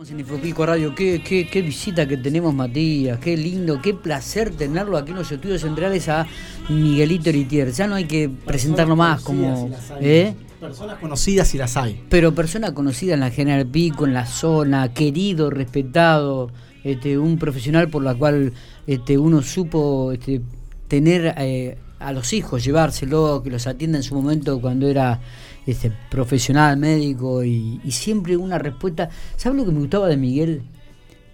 En Infopico Radio, qué, qué, qué, visita que tenemos Matías, qué lindo, qué placer tenerlo aquí en los estudios centrales a Miguelito Ritier. Ya no hay que presentarlo más como... ¿eh? Personas conocidas y las hay. Pero persona conocida en la General Pico, en la zona, querido, respetado, este, un profesional por la cual este, uno supo este, tener eh, a los hijos, llevárselo, que los atienda en su momento cuando era este, profesional, médico y, y siempre una respuesta. ¿Sabes lo que me gustaba de Miguel?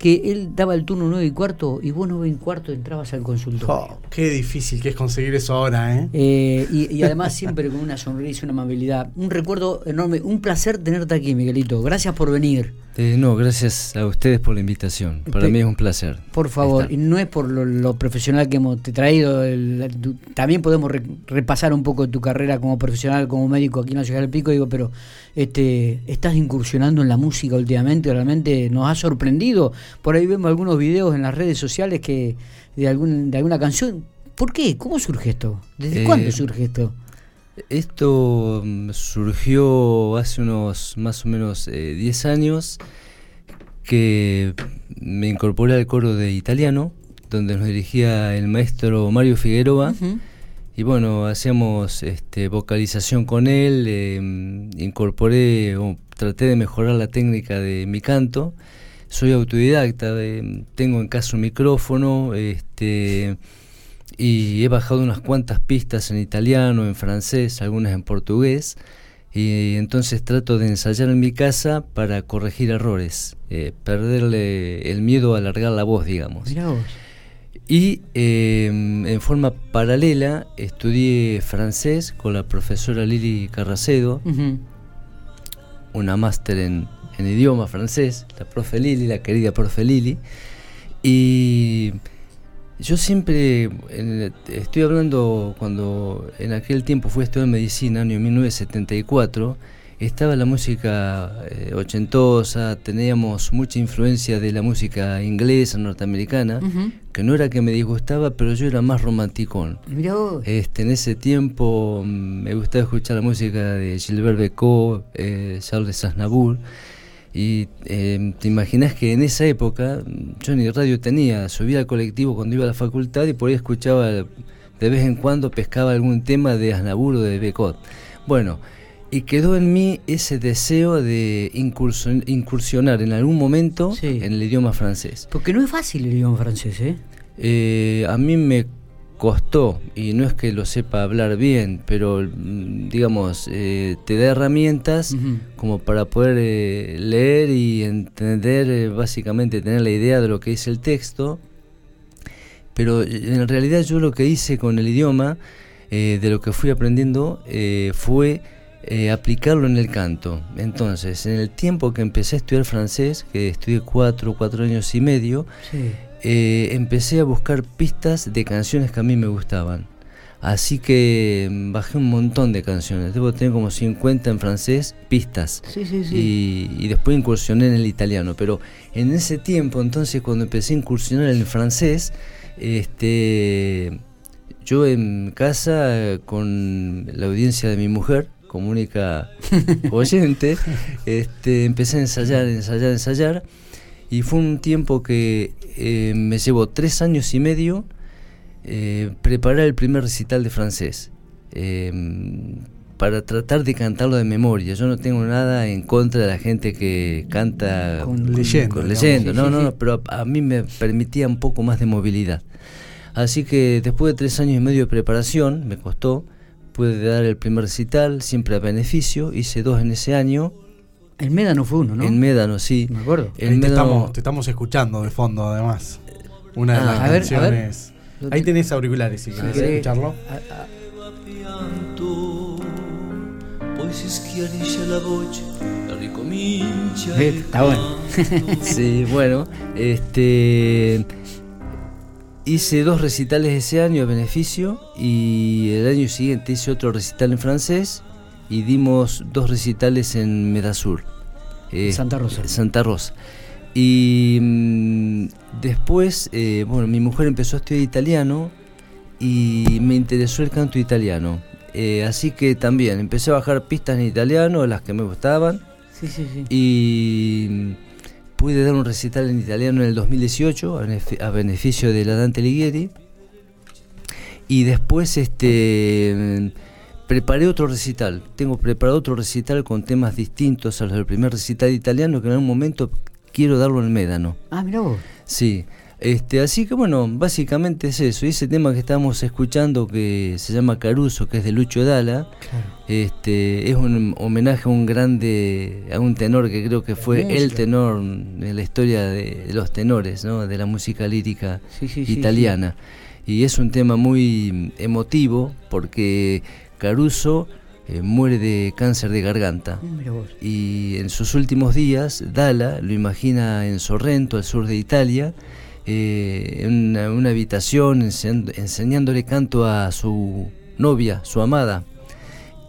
que él daba el turno 9 y cuarto y vos 9 y cuarto entrabas al consultorio. Oh, qué difícil que es conseguir eso ahora, ¿eh? eh y, además siempre con una sonrisa, una amabilidad. Un recuerdo enorme, un placer tenerte aquí, Miguelito. Gracias por venir. Eh, no, gracias a ustedes por la invitación. Para mí es un placer. Por favor, y no es por lo, profesional que hemos te traído, también podemos repasar un poco tu carrera como profesional, como médico aquí en la Ciudad del Pico, digo, pero este, estás incursionando en la música últimamente, realmente nos ha sorprendido. Por ahí vemos algunos videos en las redes sociales que de, algún, de alguna canción. ¿Por qué? ¿Cómo surge esto? ¿Desde eh, cuándo surge esto? Esto mm, surgió hace unos más o menos 10 eh, años que me incorporé al coro de italiano, donde nos dirigía el maestro Mario Figueroa. Y bueno, hacíamos este, vocalización con él, em, incorporé o traté de mejorar la técnica de mi canto. Soy autodidacta, tengo en casa un micrófono este, y he bajado unas cuantas pistas en italiano, en francés, algunas en portugués. Y entonces trato de ensayar en mi casa para corregir errores, eh, perderle el miedo a alargar la voz, digamos. Y em, en forma paralela estudié francés con la profesora Lili Carracedo, una máster en, idioma francés, la profe Lili, la querida profe Lili. Y yo siempre estoy hablando cuando en aquel tiempo fui a estudiar medicina, año 1974 estaba la música eh, ochentosa, teníamos mucha influencia de la música inglesa, norteamericana, que no era que me disgustaba, pero yo era más romanticón. Este, en ese tiempo mm, me gustaba escuchar la música de Gilbert Becot, eh, Charles Aznavour, y em, te imaginas que en esa época yo ni radio tenía, subía al colectivo cuando iba a la facultad y por ahí escuchaba, de vez en cuando pescaba algún tema de Aznavour o de Becot. Bueno, y quedó en mí ese deseo de incursionar en algún momento en el idioma francés. Porque no es fácil el idioma francés, ¿eh? ¿eh? a mí me costó, y no es que lo sepa hablar bien, pero mm, digamos, eh, te da herramientas como para poder eh, leer y entender, básicamente tener la idea de lo que dice el texto. Pero en realidad yo lo que hice con el idioma, de lo que fui aprendiendo, fue eh, aplicarlo en el canto. Entonces, en el tiempo que empecé a estudiar francés, que estudié cuatro, cuatro años y medio, eh, empecé a buscar pistas de canciones que a mí me gustaban. Así que mm, bajé un montón de canciones. Debo tener como 50 en francés, pistas. y, y, después incursioné en el italiano. Pero en ese tiempo, entonces, cuando empecé a incursionar en el francés, este, yo en casa, con la audiencia de mi mujer, como única oyente, este, empecé a ensayar, ensayar, ensayar. Y fue un tiempo que eh, me llevó tres años y medio eh, preparar el primer recital de francés. Em, para tratar de cantarlo de memoria. Yo no tengo nada en contra de la gente que canta con leyenda. leyenda. No, no, no, pero a, a, mí me permitía un poco más de movilidad. Así que después de tres años y medio de preparación, me costó, pude dar el primer recital, siempre a beneficio, hice dos en ese año. En Médano fue uno, ¿no? En Médano, sí. Me acuerdo. Ahí te, estamos, escuchando de fondo, además. Una de ah, las canciones. Ahí tenés auriculares, si querés escucharlo. Está bueno. sí, bueno, este Hice dos recitales ese año a beneficio y el año siguiente hice otro recital en francés y dimos dos recitales en Medasur. Eh, Santa Rosa. Santa Rosa. Y mm, después, eh, bueno, mi mujer empezó a estudiar italiano y me interesó el canto italiano. Eh, así que también empecé a bajar pistas en italiano, las que me gustaban. Sí, sí, sí. Y pude dar un recital en italiano en el 2018 a beneficio de la Dante Alighieri. Y después este preparé otro recital. Tengo preparado otro recital con temas distintos a los del primer recital italiano que en algún momento quiero darlo en Médano. Ah, mira vos. Sí. Este, así que bueno, básicamente es eso. Y ese tema que estamos escuchando que se llama Caruso, que es de Lucho Dala, este, es un homenaje a un grande, a un tenor que creo que fue el tenor en la historia de, los tenores, ¿no? de la música lírica italiana. y es un tema muy emotivo porque Caruso eh, muere de cáncer de garganta. Y en sus últimos días, Dala lo imagina en Sorrento, al sur de Italia, eh, en una, habitación enseñándole canto a su novia, su amada.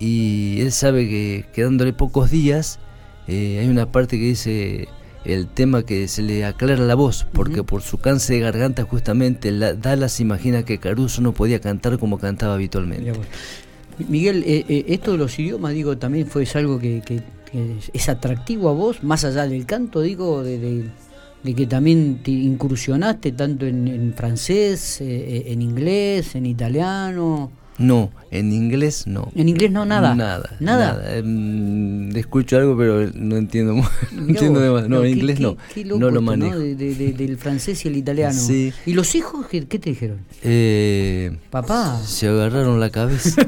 Y él sabe que quedándole pocos días, eh, hay una parte que dice el tema que se le aclara la voz, porque por su cáncer de garganta justamente Dala se imagina que Caruso no podía cantar como cantaba habitualmente. Miguel, eh, esto de los idiomas, digo, también fue algo que, es atractivo a vos, más allá del canto, digo, de de que también te incursionaste tanto en, francés, eh, eh, en inglés, en italiano. No, en inglés no. ¿En inglés no nada? Nada. ¿Nada? Em, escucho algo, pero no entiendo, no entiendo demasiado. No, en inglés no. no lo manejo. del francés y el italiano. Sí. ¿Y los hijos qué, te dijeron? Eh, Papá. Se agarraron la cabeza.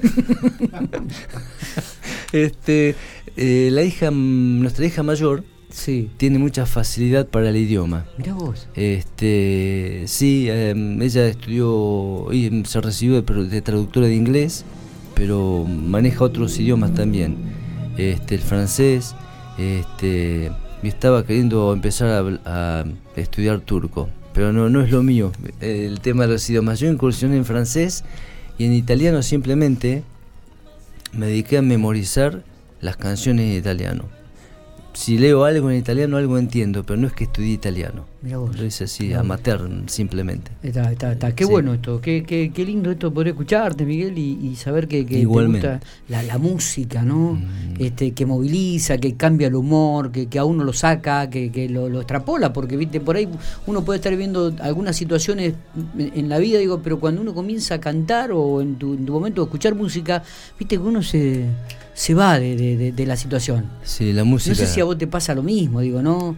este, eh, la hija, nuestra hija mayor sí. tiene mucha facilidad para el idioma. Mirá vos. Este, sí, em, ella estudió y se recibió de, traductora de inglés, pero maneja otros idiomas también. Este, el francés, este, y estaba queriendo empezar a, estudiar turco, pero no, no es lo mío, el tema de los idiomas. Yo incursioné en francés y en italiano simplemente me dediqué a memorizar las canciones en italiano si leo algo en italiano, algo entiendo, pero no es que estudie italiano. Lo hice así, amateur, simplemente. Está, está, está. Qué bueno esto, qué, qué, qué, lindo esto poder escucharte, Miguel, y, saber que, que te gusta la, la música, ¿no? Mm. Este, que moviliza, que cambia el humor, que, que a uno lo saca, que, que lo, lo, extrapola, porque viste por ahí uno puede estar viendo algunas situaciones en la vida, digo, pero cuando uno comienza a cantar o en tu, en tu momento de escuchar música, viste que uno se se va de, de, la situación. Sí, la música. No sé si a vos te pasa lo mismo, digo, ¿no?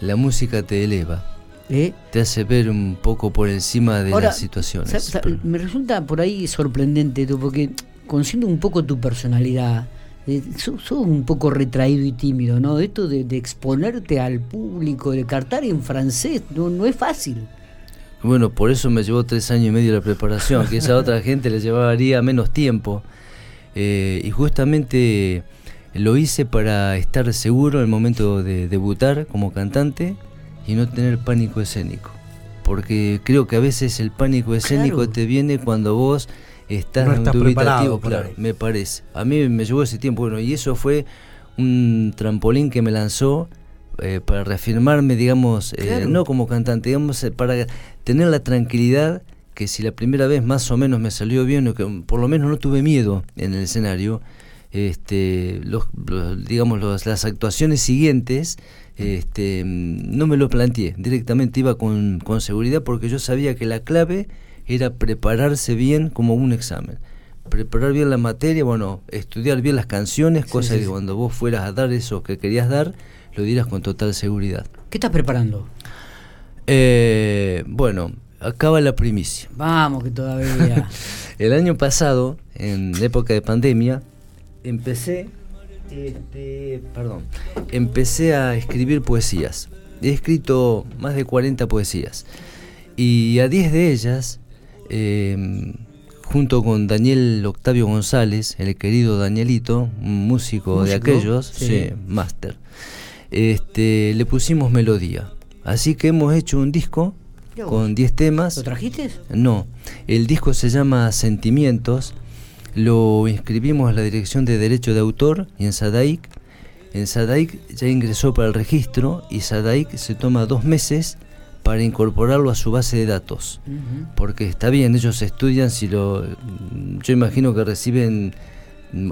La música te eleva. ¿Eh? Te hace ver un poco por encima de las situaciones. me resulta por ahí sorprendente, porque conociendo un poco tu personalidad, eh, sos, un poco retraído y tímido, ¿no? Esto de, exponerte al público, de cantar en francés, no, no es fácil. Bueno, por eso me llevó tres años y medio la preparación, que esa otra gente le llevaría menos tiempo. Eh, y justamente lo hice para estar seguro en el momento de debutar como cantante y no tener pánico escénico. Porque creo que a veces el pánico escénico te viene cuando vos estás, en dubitativo, claro, me parece. A mí me llevó ese tiempo, bueno, y eso fue un trampolín que me lanzó eh, para reafirmarme, digamos, eh, no como cantante, digamos, para tener la tranquilidad que si la primera vez más o menos me salió bien, o que por lo menos no tuve miedo en el escenario, este, los, digamos las actuaciones siguientes este, no me lo planteé, directamente iba con, con seguridad porque yo sabía que la clave era prepararse bien como un examen preparar bien la materia, bueno, estudiar bien las canciones, cosa que cuando vos fueras a dar eso que querías dar, lo dieras con total seguridad. ¿Qué estás preparando? Eh, bueno, acaba la primicia. Vamos, que todavía. el año pasado, en época de pandemia, empecé, este, perdón, empecé a escribir poesías. He escrito más de 40 poesías. Y a 10 de ellas, em, junto con Daniel Octavio González, el querido Danielito, un músico, de aquellos, sí, máster, este, le pusimos melodía. Así que hemos hecho un disco con 10 temas. ¿Lo trajiste? No, el disco se llama Sentimientos, lo inscribimos a la Dirección de Derecho de Autor y en Sadaic. En Sadaic ya ingresó para el registro y Sadaic se toma dos meses para incorporarlo a su base de datos. Porque está bien, ellos estudian si lo... Yo imagino que reciben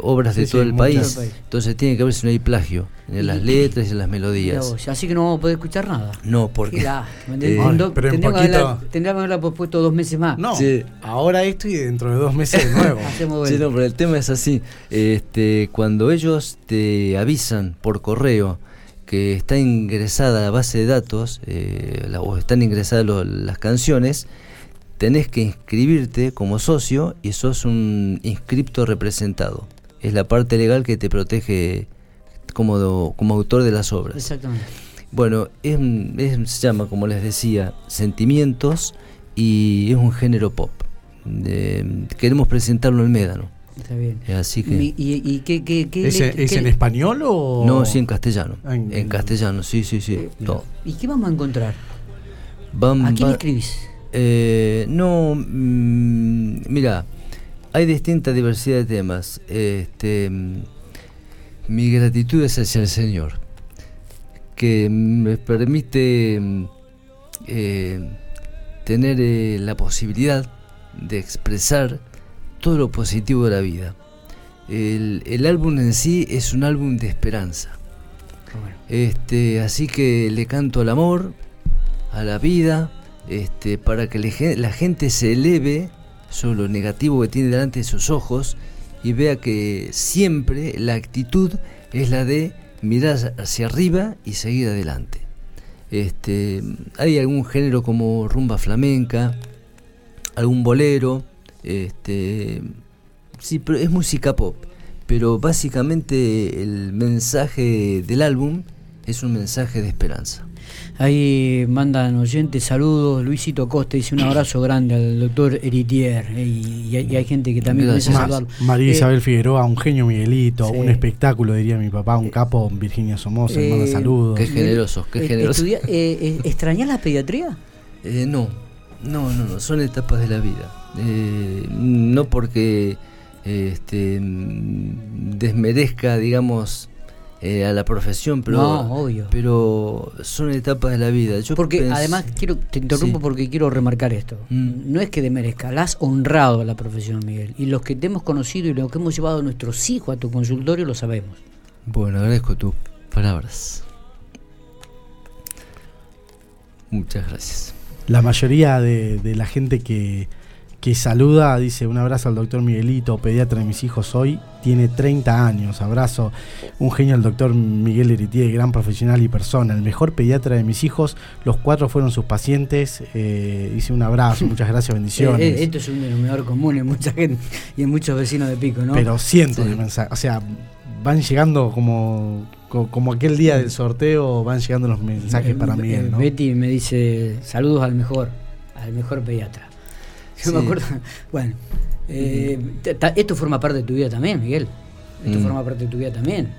obras de todo el país. Entonces tiene que ver si no hay plagio en las letras y en las melodías. así que no vamos a poder escuchar nada. No, porque. Eh, pero tendríamos, que haberla, pospuesto dos meses más. No, ahora esto y dentro de dos meses de nuevo. sí, no, pero el tema es así. Este, cuando ellos te avisan por correo que está ingresada la base de datos eh, o están ingresadas las canciones, tenés que inscribirte como socio y sos un inscripto representado. Es la parte legal que te protege como, como autor de las obras. Exactamente. Bueno, se llama, como les decía, Sentimientos y es un género pop. queremos presentarlo en Médano. Está bien. Así que, ¿Y, qué, qué, ¿Es, en español o...? No, sí, en castellano. Ah, en, castellano, sí, sí, sí. Eh, ¿Y qué vamos a encontrar? ¿A quién escribís? Eh, no, mm, mira, hay distinta diversidad de temas. Este, mm, mi gratitud es hacia el Señor, que me permite mm, eh, tener la posibilidad de expresar todo lo positivo de la vida. El, álbum en sí es un álbum de esperanza. Este, así que le canto al amor, a la vida, este, para que la gente se eleve sobre lo negativo que tiene delante de sus ojos y vea que siempre la actitud es la de mirar hacia arriba y seguir adelante. Este, hay algún género como rumba flamenca, algún bolero, este, sí, pero es música pop. Pero básicamente el mensaje del álbum es un mensaje de esperanza. Ahí mandan oyentes saludos. Luisito Costa dice un abrazo grande al doctor Eritier. Eh, y, hay, gente que también dice María eh, Isabel Figueroa, un genio Miguelito, un espectáculo, diría mi papá, un capo, Virginia Somoza, manda eh, saludos. Qué generosos, qué generosos. ¿Extrañas la pediatría? no, no, no, no, son etapas de la vida. no porque este, desmerezca, digamos, eh, a la profesión, pero, pero son etapas de la vida. Yo porque además quiero te interrumpo porque quiero remarcar esto. Mm. No es que demerezca, la has honrado a la profesión, Miguel. Y los que te hemos conocido y los que hemos llevado a nuestros hijos a tu consultorio lo sabemos. Bueno, agradezco tus palabras. Muchas gracias. La mayoría de la gente que, que saluda, dice un abrazo al doctor Miguelito, pediatra de mis hijos hoy, tiene 30 años, abrazo, un genio al doctor Miguel Eritier, gran profesional y persona, el mejor pediatra de mis hijos, los cuatro fueron sus pacientes, eh, dice un abrazo, muchas gracias, bendiciones. Eh, eh, esto es un denominador común en mucha gente y en muchos vecinos de Pico, ¿no? Pero cientos de mensajes, o sea, van llegando como como aquel día del sorteo van llegando los mensajes para Miguel. ¿no? Betty me dice saludos al mejor, al mejor pediatra. Yo me acuerdo. Bueno, eh, esto forma parte de tu vida también, Miguel. Esto mm. forma parte de tu vida también.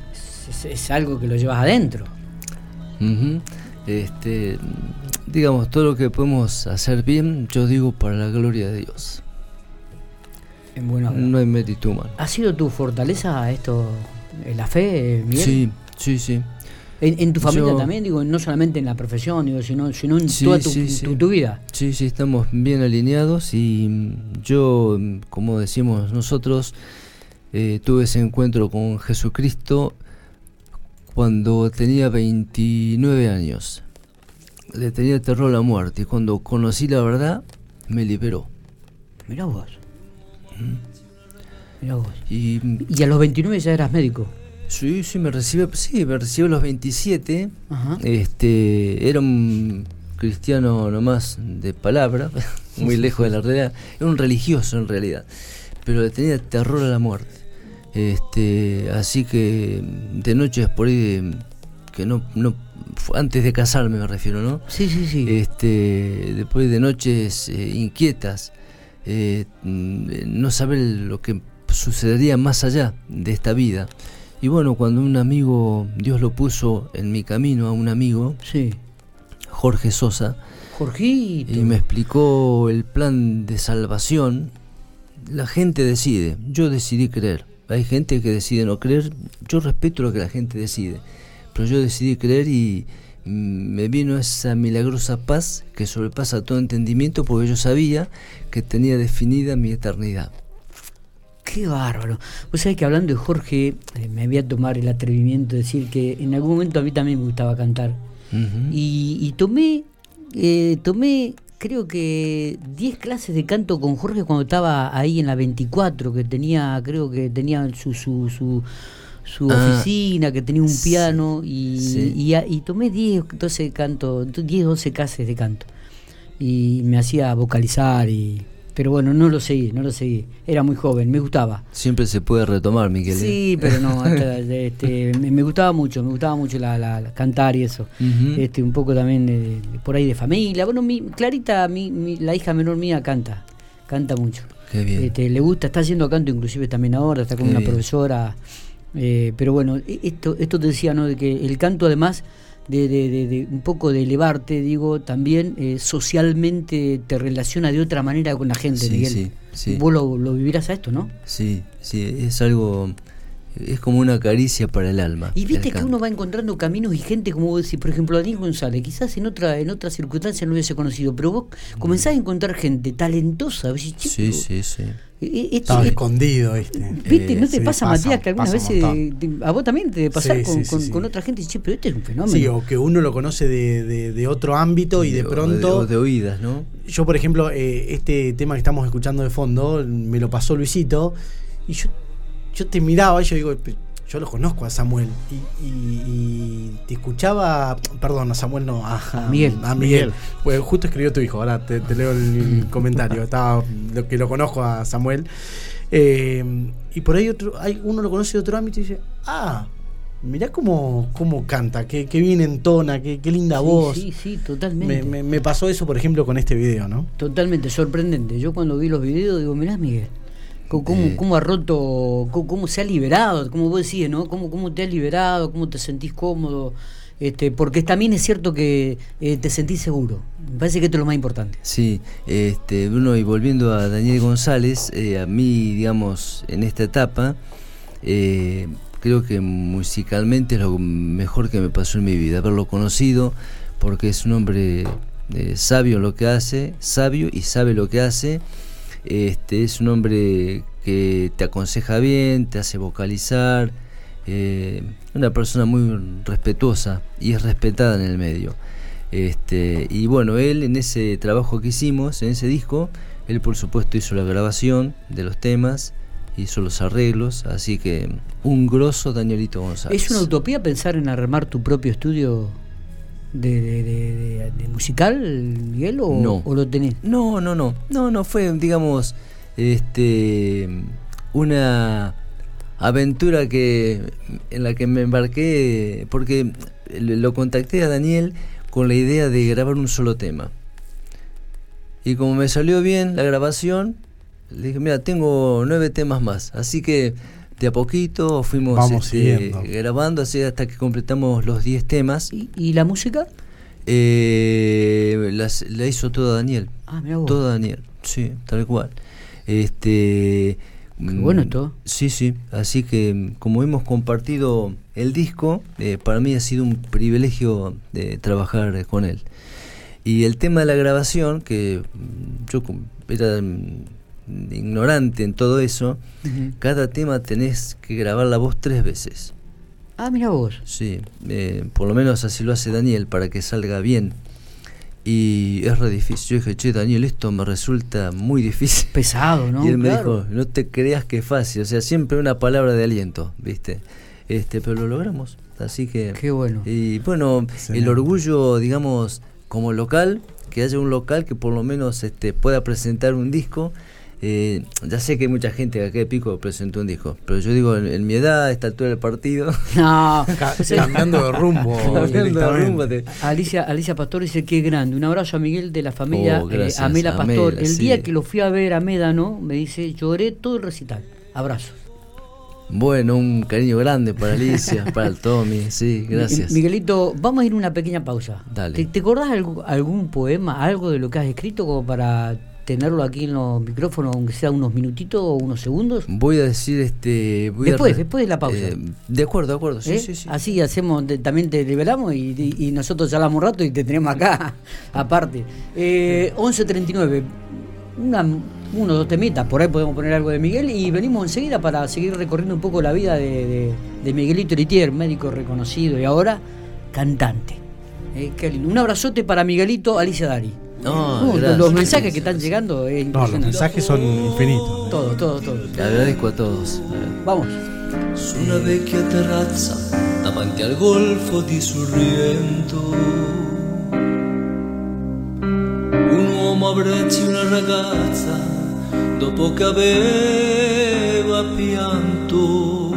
Es, algo que lo llevas adentro. este, digamos, todo lo que podemos hacer bien, yo digo para la gloria de Dios. En buena no hay mérito humano. ¿Ha sido tu fortaleza esto, la fe, Miguel? Sí, sí, sí. En, tu familia también, digo, no solamente en la profesión, digo, sino, sino en toda tu, vida. Sí, sí, estamos bien alineados y mm, yo, mm, como decimos nosotros, eh, tuve ese encuentro con Jesucristo cuando tenía 29 años. Le tenía terror a la muerte y cuando conocí la verdad, me liberó. Mira vos. Mira vos. Y, y a los 29 ya eras médico. Sí, sí, me recibe, sí, me recibió a los 27. Este, era un cristiano nomás de palabra, muy lejos de la realidad. Era un religioso en realidad, pero le tenía terror a la muerte. Este, así que de noches por ahí que no, no antes de casarme me refiero, ¿no? Sí, sí, sí. Este, después de noches eh, inquietas, eh, no saber lo que sucedería más allá de esta vida. Y bueno, cuando un amigo, Dios lo puso en mi camino a un amigo, sí. Jorge Sosa, Jorgito. y me explicó el plan de salvación, la gente decide, yo decidí creer. Hay gente que decide no creer, yo respeto lo que la gente decide, pero yo decidí creer y me vino esa milagrosa paz que sobrepasa todo entendimiento porque yo sabía que tenía definida mi eternidad. Qué bárbaro. Vos sabés que hablando de Jorge, eh, me voy a tomar el atrevimiento de decir que en algún momento a mí también me gustaba cantar. Y, y tomé, eh, tomé creo que 10 clases de canto con Jorge cuando estaba ahí en la 24, que tenía, creo que tenía su, su, su, su Ah, oficina, que tenía un piano, y, sí. y, a- y tomé 10, 12 canto, 10, 12 clases de canto. Y me hacía vocalizar y... Pero bueno, no lo seguí, no lo seguí. Era muy joven, me gustaba. Siempre se puede retomar, Miguel. ¿eh? Sí, pero no, hasta, este, me, me gustaba mucho, me gustaba mucho la, la- la cantar y eso. Este, un poco también de- de- por ahí de familia. Bueno, mi, Clarita, mi, mi- la hija menor mía, canta, canta mucho. Qué bien. Este, le gusta, está haciendo canto inclusive también ahora, está con Qué una bien. profesora. eh, pero bueno, e- esto, esto te decía, ¿no? De que el canto además de, de- de- de un poco de elevarte, digo, también eh, socialmente te relaciona de otra manera con la gente, Sí, Miguel. sí, sí. Vos lo, lo vivirás a esto, ¿no? Sí, sí, es algo, es como una caricia para el alma. Y viste que uno va encontrando caminos y gente, como vos decís, por ejemplo, Daniel González, quizás en otra en otra circunstancia no hubiese conocido, pero vos comenzás a encontrar gente talentosa, Sí, sí, sí. eh, eh, esto- Estaba eh, escondido, ¿viste? ¿Viste? Eh, ¿No te sí, pasa, pasa, Matías, que algunas veces te- a vos también te pasar Sí, con, sí, sí, con- sí. con otra gente? Che, pero este es un fenómeno. Sí, o que uno lo conoce de, de- de otro ámbito y de O pronto... o de oídas, ¿no? Yo, por ejemplo, eh, este tema que estamos escuchando de fondo, me lo pasó Luisito, y yo, yo te miraba y yo digo, "Pe- yo lo conozco a Samuel, y, y- y te escuchaba, perdón, a Samuel no, a, A Miguel. A Miguel. Pues justo escribió tu hijo, ahora te, te leo el, el comentario, estaba, lo que lo conozco a Samuel. Eh, y por ahí otro, hay, uno lo conoce de otro ámbito y dice, ah, mirá cómo, cómo canta, qué, qué bien entona, qué, qué linda Sí, voz. Sí, sí, totalmente. Me, me- me pasó eso, por ejemplo, con este video, ¿no? Totalmente sorprendente. Yo cuando vi los videos digo, mirá Miguel, cómo, cómo, Eh. cómo ha roto, cómo, cómo se ha liberado, como vos decís, ¿no? Cómo, cómo te has liberado, cómo te sentís cómodo. Este, porque también es cierto que eh, te sentís seguro. Me parece que esto es lo más importante. Sí, este, Bruno, y volviendo a Daniel González, eh, a mí, digamos, en esta etapa, eh, creo que musicalmente es lo mejor que me pasó en mi vida, haberlo conocido, porque es un hombre eh, sabio en lo que hace, sabio y sabe lo que hace. Este, es un hombre que te aconseja bien, te hace vocalizar, eh, una persona muy respetuosa y es respetada en el medio. Este, y bueno, él en ese trabajo que hicimos, en ese disco, él por supuesto hizo la grabación de los temas, hizo los arreglos, así que un grosso Danielito González. ¿Es una utopía pensar en armar tu propio estudio de, de- de- musical, Miguel, o, No. o lo tenés? No, no, no, no, no fue, digamos, este, una aventura que en la que me embarqué porque lo contacté a Daniel con la idea de grabar un solo tema. Y como me salió bien la grabación, le dije, mira, tengo nueve temas más, así que de a poquito fuimos Vamos este, grabando así hasta que completamos los 10 temas. ¿Y, y la música? Eh, las- la hizo toda Daniel. Ah, mira vos. Todo Daniel, sí, tal cual. Este. mm, bueno esto. Sí, sí. Así que mm, como hemos compartido el disco, eh, para mí ha sido un privilegio de trabajar eh, con él. Y el tema de la grabación, que mm, yo era ignorante en todo eso, cada tema tenés que grabar la voz tres veces. Ah, mira vos. Sí, eh, por lo menos así lo hace Daniel para que salga bien. Y es re difícil. Yo dije, che, Daniel, esto me resulta muy difícil. Pesado, ¿no? y él me dijo, no te creas que es fácil. O sea, siempre una palabra de aliento, ¿viste? Este, pero lo logramos. Así que. Qué bueno. Y bueno, el orgullo, digamos, como local, que haya un local que por lo menos este, pueda presentar un disco. Eh, ya sé que hay mucha gente que acá de Pico presentó un disco, pero yo digo, en, en mi edad, a esta altura del partido, No, Ca- cambiando de rumbo. cambiando de rumbo, te- Alicia, Alicia Pastor dice que grande. Un abrazo a Miguel de la familia Oh, eh, gracias, Amela Pastor. Amela, el sí. día que lo fui a ver a Médano, me dice, lloré todo el recital. Abrazo. Bueno, un cariño grande para Alicia, para el Tommy, sí, gracias. Mi- Miguelito, vamos a ir a una pequeña pausa. Dale. ¿Te, te acordás algo- algún poema, algo de lo que has escrito como para tenerlo aquí en los micrófonos, aunque sea unos minutitos o unos segundos? Voy a decir este. voy Después, después de la pausa. eh, de acuerdo, de acuerdo, sí, ¿Eh? sí, sí. Así hacemos, te- también te liberamos y, y- y nosotros hablamos un rato y te tenemos acá aparte. Eh, 11.39, una uno dos temitas, por ahí podemos poner algo de Miguel y venimos enseguida para seguir recorriendo un poco la vida de, Miguelito Eritier, médico reconocido y ahora cantante. Eh, un abrazote para Miguelito, Alicia Dari. No, los, mensajes que están llegando es No, los mensajes son infinitos. Todo, todo, todo. Le agradezco a todos. Vamos. Su una vecchia terrazza davanti al golfo di Sorrento. Un uomo abbraccia una ragazza dopo che aveva pianto.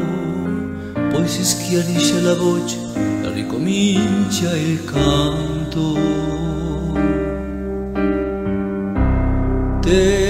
Poi si schiarisce la voce e ricomincia il canto. Te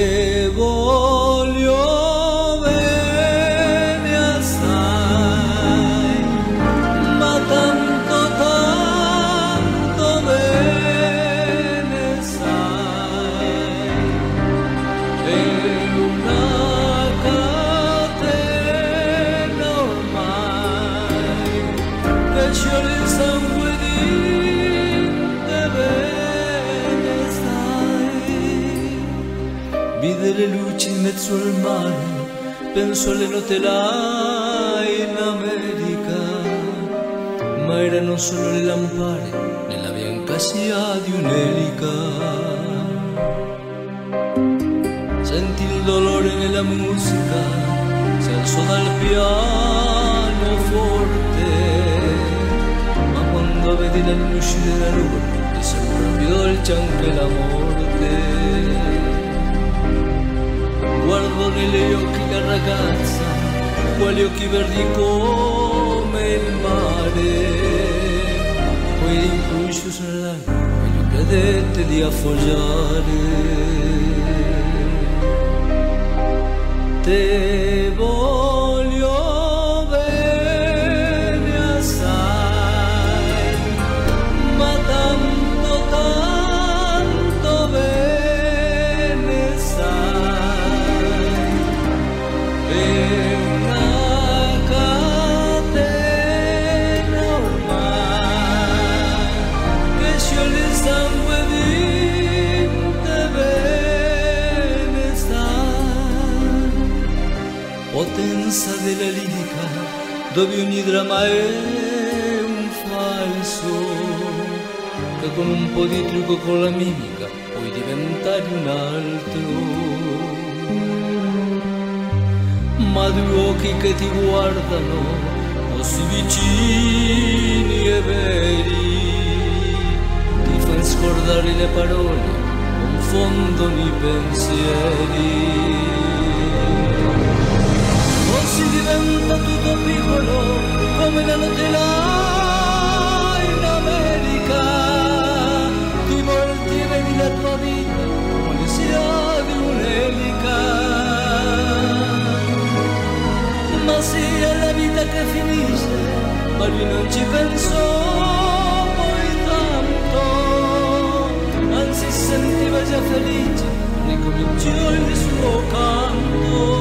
penso alle notte là in America, ma erano solo le lampare nella bianca sia di un'elica. Senti il dolore nella musica, si alzò dal piano forte, ma quando vedi la luce della luna, ti sembra più dolce anche la morte guardo negli occhi la ragazza, quali occhi verdi come il mare, poi l'incruscio sull'acqua e gli credette di affoggiare. Te voglio Potenza della lirica dove ogni dramma è un falso che con un po' di trucco con la mimica puoi diventare un altro ma due occhi che ti guardano così vicini e veri, ti fanno scordare le parole, confondono i pensieri. Ma lui non ci pensò poi tanto, anzi sentiva già felice, ricominciò il suo canto.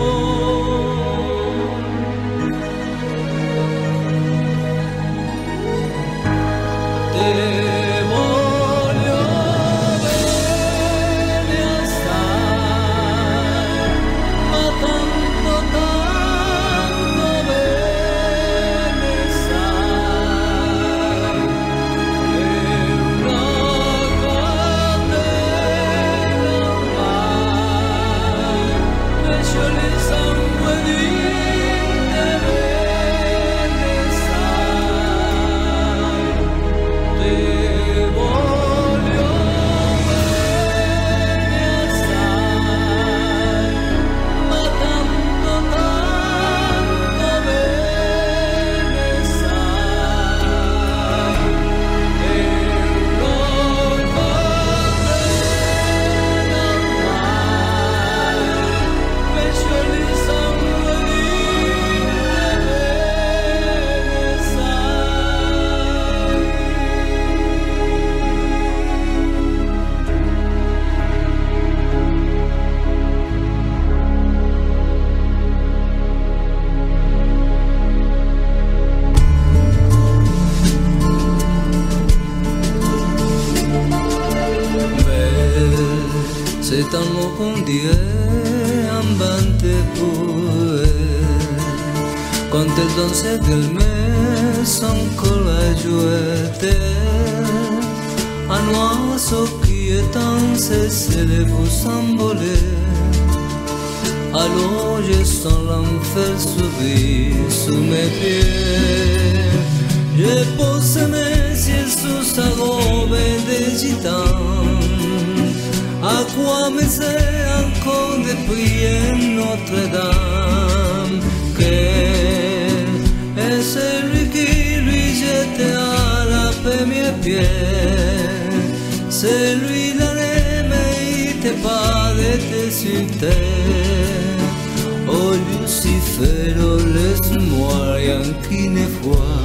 À quoi me sert encore de prier Notre-Dame Que est celui qui lui à la première pierre Celui-là ne mérite pas d'être sur terre. Oh Lucifer, oh laisse-moi rien qui ne voit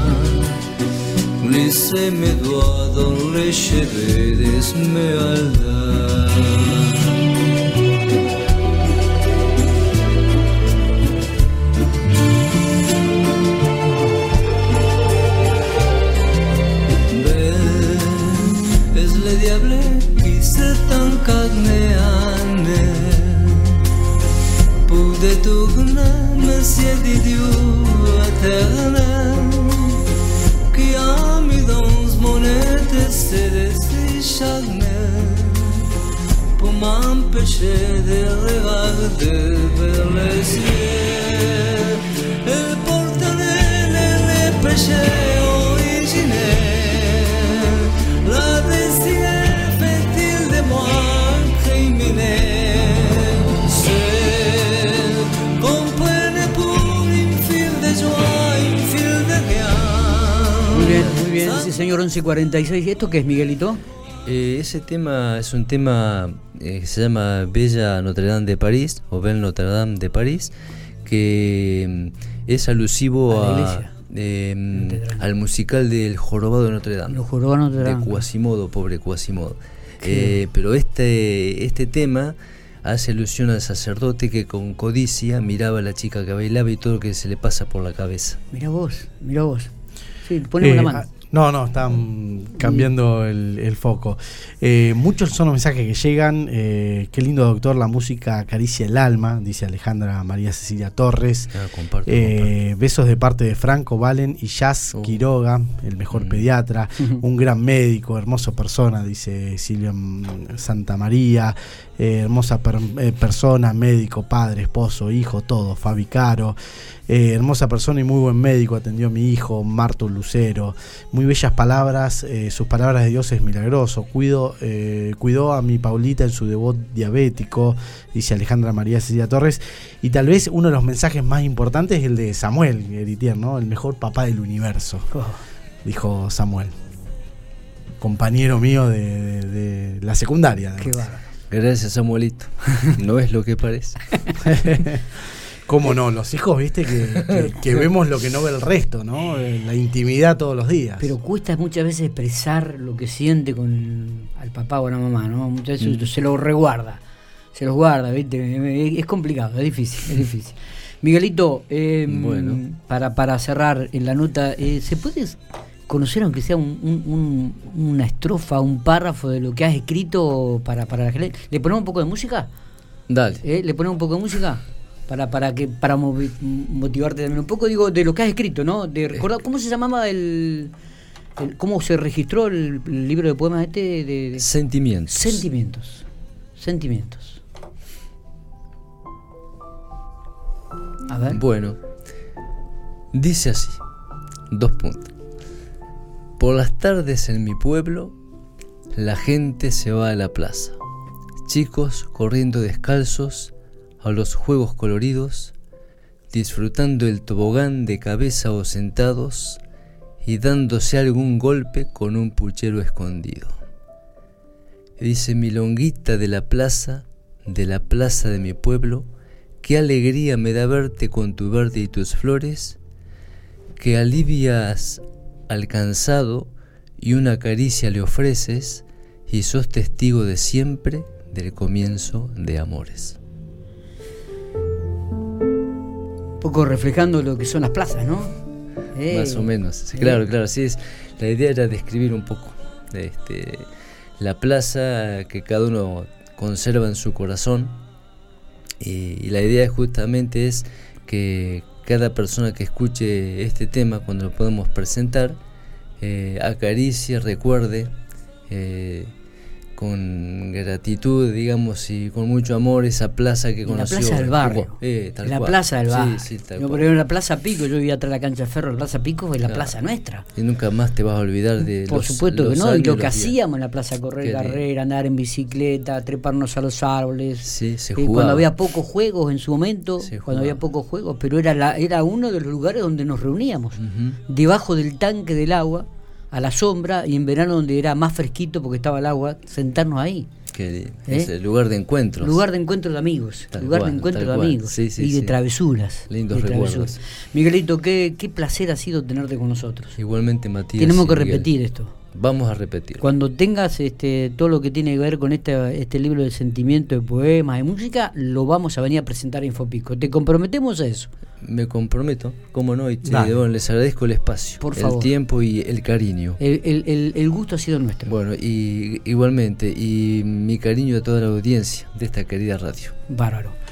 Laissez mes doigts dans les cheveux d'Esmeralda. es le diable qui s'est incarné pour détourner Monsieur de charnel pour de originels, la fait-il de moi. Muy bien, muy bien. Señor 1146. ¿Esto qué es, Miguelito? Eh, ese tema es un tema eh, que se llama Bella Notre Dame de París o Belle Notre Dame de París, que mm, es alusivo A eh, Notre Dame. al musical del Jorobado de Notre Dame. Los jorobados de de Dame. Quasimodo, pobre Quasimodo. Eh, pero este, este tema hace alusión al sacerdote que con codicia miraba a la chica que bailaba y todo lo que se le pasa por la cabeza. Mira vos, mira vos. Sí, ponemos Eh, la mano. No, no, están cambiando el, el foco. Eh, muchos son los mensajes que llegan. eh, qué lindo, doctor, la música acaricia el alma, dice Alejandra María Cecilia Torres. Ah, comparto, Eh, besos de parte de Franco Valen y Jazz Oh. Quiroga, el mejor Mm. pediatra, un gran médico, hermoso persona, dice Silvia Santa María, eh, hermosa per- eh, persona, médico, padre, esposo, hijo, todo, Fabi Caro, eh, hermosa persona y muy buen médico, atendió a mi hijo, Marto Lucero, muy bellas palabras, sus palabras de Dios es milagroso, cuido, eh, cuidó a mi Paulita en su debut diabético, dice Alejandra María Cecilia Torres, y tal vez uno de los mensajes más importantes es el de Samuel Eritier, ¿no? El mejor papá del universo, Oh, dijo Samuel. Compañero mío de, de- de la secundaria. qué. Gracias, Samuelito. no es lo que parece. ¿Cómo no? Los hijos, viste, que, que- que vemos lo que no ve el resto, ¿no? Eh, La intimidad todos los días. Pero cuesta muchas veces expresar lo que siente con al papá o a la mamá, ¿no? Muchas veces Mm. se lo reguarda, se los guarda, ¿viste? Es, es complicado, es difícil, es difícil. Miguelito, eh, Bueno. para, para cerrar en la nota, eh, ¿se puede conocer aunque sea un- un- un- una estrofa, un párrafo de lo que has escrito para, para la gente? ¿Le ponemos un poco de música? Dale. ¿Eh? ¿Le ponemos un poco de música? Para, para que para motivarte también un poco, digo, de lo que has escrito, ¿no? De recordar, ¿Cómo se llamaba el, el- ¿Cómo se registró el, el libro de poemas este? De, de- Sentimientos. Sentimientos. Sentimientos. A ver. Bueno, dice así, dos puntos. Por las tardes en mi pueblo, la gente se va a la plaza. Chicos corriendo descalzos a los juegos coloridos, disfrutando el tobogán de cabeza o sentados y dándose algún golpe con un puchero escondido. Dice milonguita de la plaza, de la plaza de mi pueblo, qué alegría me da verte con tu verde y tus flores, que alivias al cansado y una caricia le ofreces y sos testigo de siempre del comienzo de amores. Un poco reflejando lo que son las plazas, ¿no? Más o menos. Claro, claro, sí es. La idea era describir un poco este, la plaza que cada uno conserva en su corazón Y, la idea justamente es que cada persona que escuche este tema, cuando lo podamos presentar, eh, acaricie, recuerde. Eh, con gratitud, digamos, y con mucho amor esa plaza que conoció. La plaza del barrio. Eh, la plaza del barrio. yo, por en la Plaza Pico, yo vivía atrás de la cancha de ferro, la Plaza Pico es la plaza nuestra. Y nunca más te vas a olvidar de Por supuesto que no, y lo que hacíamos en la plaza, correr carrera, andar en bicicleta, treparnos a los árboles. Sí, se eh, cuando había pocos juegos en su momento, cuando había pocos juegos, pero era, la, era uno de los lugares donde nos reuníamos, debajo del tanque del agua a la sombra y en verano donde era más fresquito porque estaba el agua, sentarnos ahí. Que es ¿Eh? el lugar de encuentro. Lugar de encuentro de amigos. lugar de encuentro de amigos. y de travesuras. Lindos recuerdos. Miguelito, qué, qué placer ha sido tenerte con nosotros. Igualmente, Matías. Tenemos que repetir esto. Vamos a repetir. Cuando tengas este, todo lo que tiene que ver con este, este libro de sentimiento, de poemas, de música, lo vamos a venir a presentar a Infopico. ¿Te comprometemos a eso? Me comprometo, cómo no, y les agradezco el espacio, el tiempo y el cariño. El, gusto ha sido nuestro. Bueno, y igualmente, y mi cariño a toda la audiencia de esta querida radio. Bárbaro.